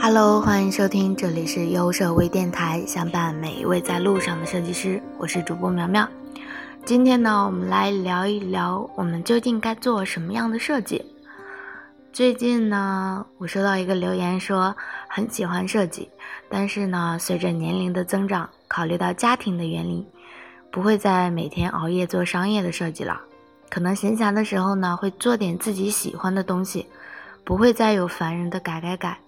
Hello，欢迎收听，这里是优设微电台，相伴每一位在路上的设计师，我是主播苗苗。今天呢，我们来聊一聊，我们究竟该做什么样的设计。最近呢，我收到一个留言说，很喜欢设计，但是呢，随着年龄的增长，考虑到家庭的原因，不会再每天熬夜做商业的设计了，可能闲暇的时候呢，会做点自己喜欢的东西，不会再有烦人的改改改。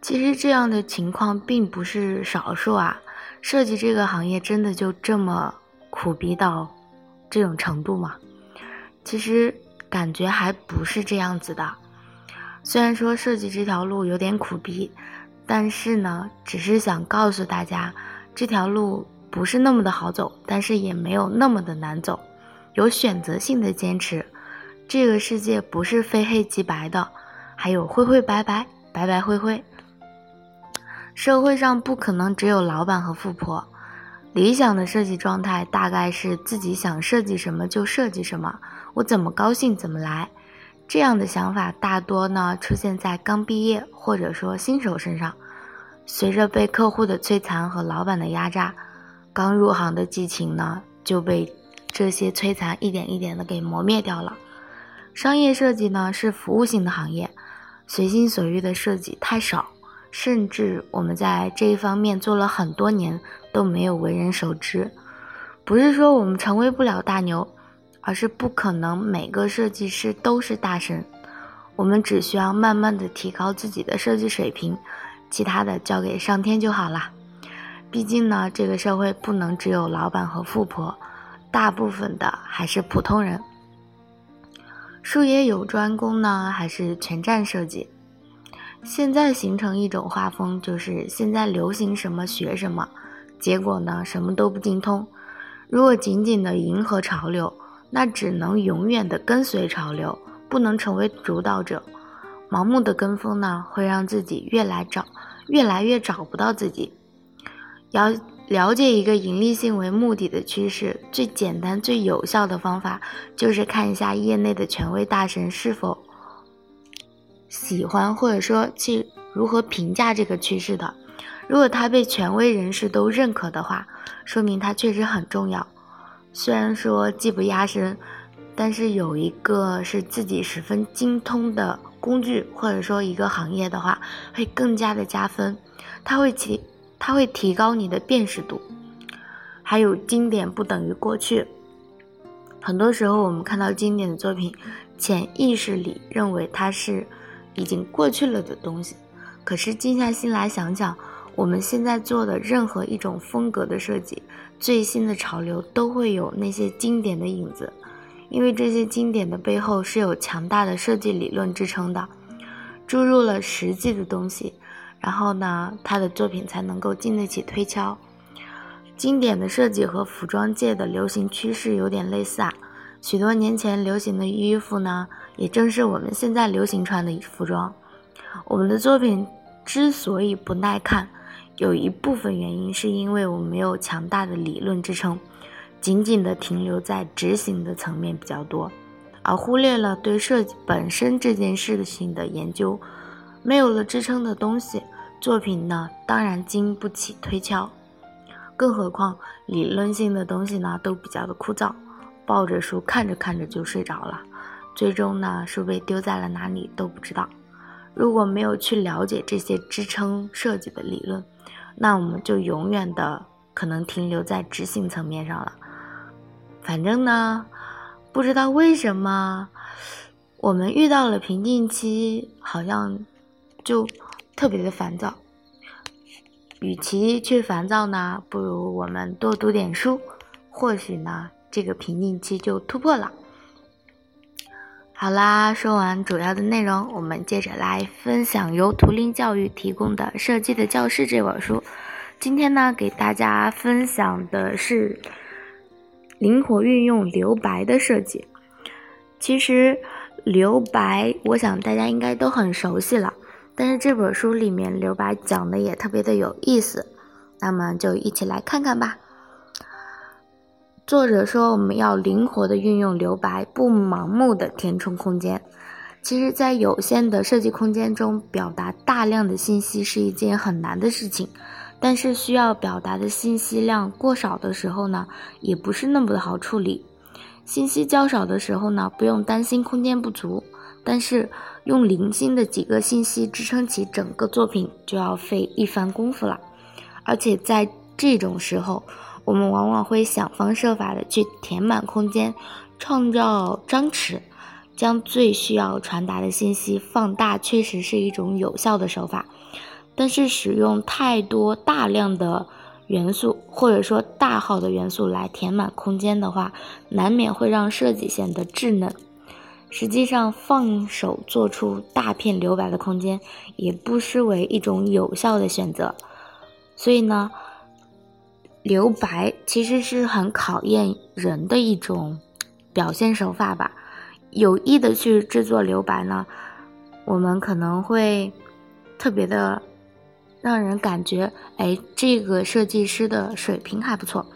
其实这样的情况并不是少数啊，设计这个行业真的就这么苦逼到这种程度吗？其实感觉还不是这样子的。虽然说设计这条路有点苦逼，但是呢，只是想告诉大家，这条路不是那么的好走，但是也没有那么的难走。有选择性的坚持，这个世界不是非黑即白的，还有灰灰白白，白白灰灰。社会上不可能只有老板和富婆，理想的设计状态大概是自己想设计什么就设计什么，我怎么高兴怎么来。这样的想法大多呢出现在刚毕业或者说新手身上，随着被客户的摧残和老板的压榨，刚入行的激情呢就被这些摧残一点一点的给磨灭掉了。商业设计呢是服务性的行业，随心所欲的设计太少。甚至我们在这一方面做了很多年都没有为人熟知，不是说我们成为不了大牛，而是不可能每个设计师都是大神。我们只需要慢慢的提高自己的设计水平，其他的交给上天就好了。毕竟呢，这个社会不能只有老板和富婆，大部分的还是普通人。术业有专攻呢，还是全站设计？现在形成一种画风，就是现在流行什么学什么，结果呢什么都不精通。如果紧紧的迎合潮流，那只能永远的跟随潮流，不能成为主导者。盲目的跟风呢，会让自己越来找越来越找不到自己。要了解一个盈利性为目的的趋势，最简单最有效的方法，就是看一下业内的权威大神是否。喜欢或者说去如何评价这个趋势的，如果它被权威人士都认可的话，说明它确实很重要。虽然说技不压身，但是有一个是自己十分精通的工具，或者说一个行业的话，会更加的加分。它会起，它会提高你的辨识度。还有经典不等于过去。很多时候我们看到经典的作品，潜意识里认为它是。已经过去了的东西，可是静下心来想想，我们现在做的任何一种风格的设计，最新的潮流都会有那些经典的影子，因为这些经典的背后是有强大的设计理论支撑的，注入了实际的东西，然后呢，他的作品才能够经得起推敲。经典的设计和服装界的流行趋势有点类似啊。许多年前流行的衣服呢，也正是我们现在流行穿的服装。我们的作品之所以不耐看，有一部分原因是因为我们没有强大的理论支撑，仅仅的停留在执行的层面比较多，而忽略了对设计本身这件事情的研究。没有了支撑的东西，作品呢当然经不起推敲。更何况理论性的东西呢，都比较的枯燥。抱着书看着看着就睡着了，最终呢书被丢在了哪里都不知道。如果没有去了解这些支撑设计的理论，那我们就永远的可能停留在执行层面上了。反正呢，不知道为什么我们遇到了瓶颈期，好像就特别的烦躁。与其去烦躁呢，不如我们多读点书，或许呢。这个瓶颈期就突破了。好啦，说完主要的内容，我们接着来分享由图灵教育提供的《设计的教室》这本书。今天呢，给大家分享的是灵活运用留白的设计。其实留白，我想大家应该都很熟悉了，但是这本书里面留白讲的也特别的有意思，那么就一起来看看吧。作者说，我们要灵活的运用留白，不盲目的填充空间。其实，在有限的设计空间中，表达大量的信息是一件很难的事情。但是，需要表达的信息量过少的时候呢，也不是那么的好处理。信息较少的时候呢，不用担心空间不足。但是，用零星的几个信息支撑起整个作品，就要费一番功夫了。而且，在这种时候，我们往往会想方设法的去填满空间，创造张弛，将最需要传达的信息放大，确实是一种有效的手法。但是使用太多大量的元素，或者说大号的元素来填满空间的话，难免会让设计显得稚嫩。实际上，放手做出大片留白的空间，也不失为一种有效的选择。所以呢。留白其实是很考验人的一种表现手法吧。有意的去制作留白呢，我们可能会特别的让人感觉，哎，这个设计师的水平还不错。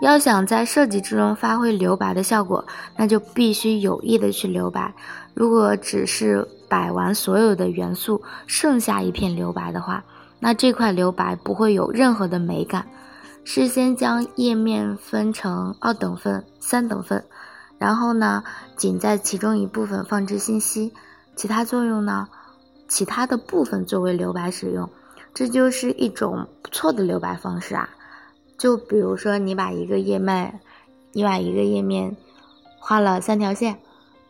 要想在设计之中发挥留白的效果，那就必须有意的去留白。如果只是摆完所有的元素，剩下一片留白的话，那这块留白不会有任何的美感。事先将页面分成二等份、三等份，然后呢，仅在其中一部分放置信息，其他作用呢，其他的部分作为留白使用，这就是一种不错的留白方式啊。就比如说，你把一个页面，你把一个页面画了三条线，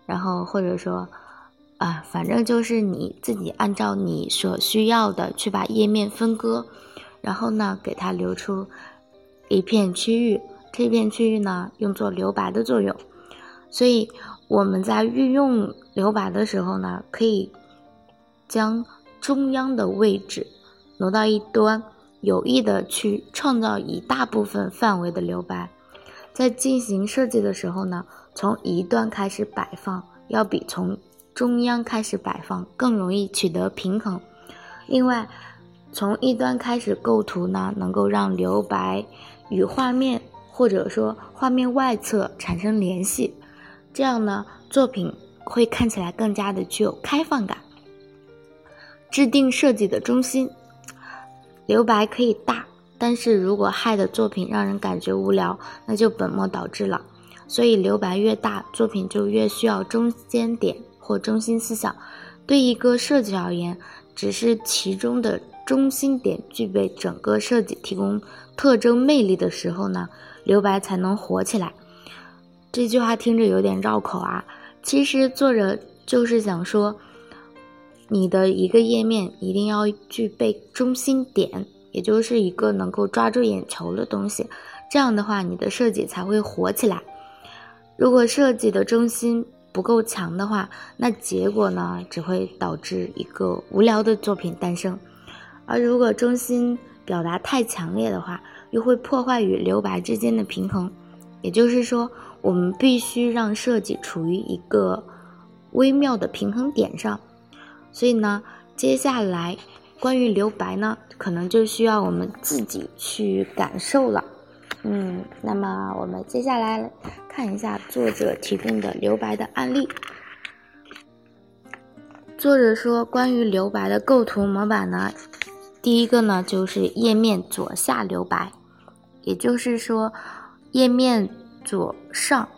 然后或者说。啊，反正就是你自己按照你所需要的去把页面分割，然后呢，给它留出一片区域，这片区域呢用作留白的作用。所以我们在运用留白的时候呢，可以将中央的位置挪到一端，有意的去创造一大部分范围的留白。在进行设计的时候呢，从一段开始摆放，要比从中央开始摆放更容易取得平衡。另外，从一端开始构图呢，能够让留白与画面或者说画面外侧产生联系，这样呢，作品会看起来更加的具有开放感。制定设计的中心，留白可以大，但是如果害的作品让人感觉无聊，那就本末倒置了。所以留白越大，作品就越需要中间点。或中心思想，对一个设计而言，只是其中的中心点具备整个设计提供特征魅力的时候呢，留白才能火起来。这句话听着有点绕口啊，其实作者就是想说，你的一个页面一定要具备中心点，也就是一个能够抓住眼球的东西，这样的话，你的设计才会火起来。如果设计的中心，不够强的话，那结果呢只会导致一个无聊的作品诞生；而如果中心表达太强烈的话，又会破坏与留白之间的平衡。也就是说，我们必须让设计处于一个微妙的平衡点上。所以呢，接下来关于留白呢，可能就需要我们自己去感受了。嗯，那么我们接下来看一下作者提供的留白的案例。作者说，关于留白的构图模板呢，第一个呢就是页面左下留白，也就是说，页面左上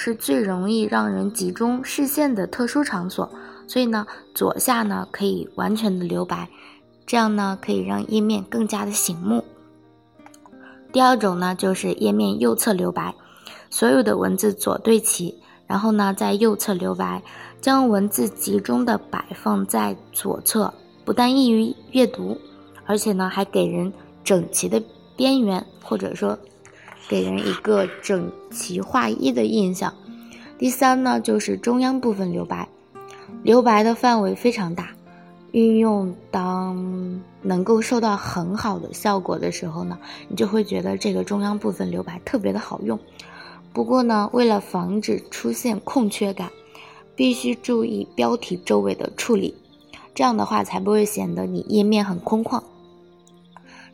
是最容易让人集中视线的特殊场所，所以呢，左下呢可以完全的留白，这样呢可以让页面更加的醒目。第二种呢，就是页面右侧留白，所有的文字左对齐，然后呢，在右侧留白，将文字集中的摆放在左侧，不但易于阅读，而且呢，还给人整齐的边缘，或者说，给人一个整齐划一的印象。第三呢，就是中央部分留白，留白的范围非常大。运用当能够收到很好的效果的时候呢，你就会觉得这个中央部分留白特别的好用。不过呢，为了防止出现空缺感，必须注意标题周围的处理，这样的话才不会显得你页面很空旷。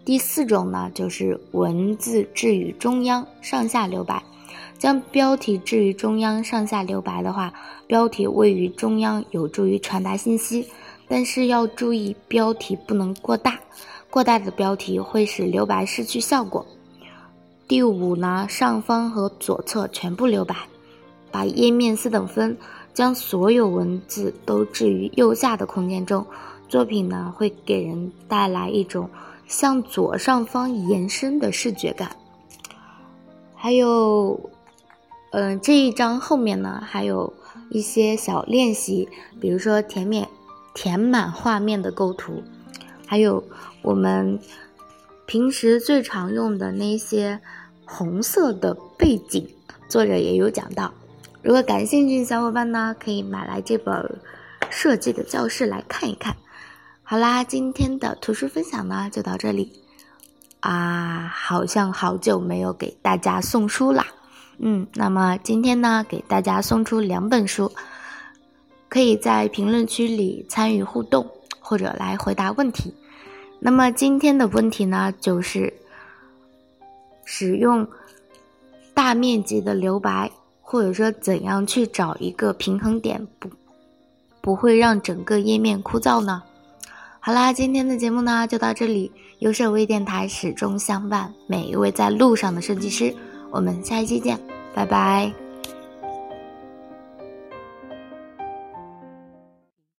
第四种呢，就是文字置于中央，上下留白。将标题置于中央，上下留白的话，标题位于中央有助于传达信息，但是要注意标题不能过大，过大的标题会使留白失去效果。第五呢，上方和左侧全部留白，把页面四等分，将所有文字都置于右下的空间中，作品呢会给人带来一种向左上方延伸的视觉感。还有。嗯，这一章后面呢，还有一些小练习，比如说填面、填满画面的构图，还有我们平时最常用的那些红色的背景，作者也有讲到。如果感兴趣的小伙伴呢，可以买来这本设计的教室来看一看。好啦，今天的图书分享呢就到这里啊，好像好久没有给大家送书啦。嗯，那么今天呢，给大家送出两本书，可以在评论区里参与互动或者来回答问题。那么今天的问题呢，就是使用大面积的留白，或者说怎样去找一个平衡点，不不会让整个页面枯燥呢？好啦，今天的节目呢就到这里，优设微电台始终相伴每一位在路上的设计师。我们下一期见，拜拜。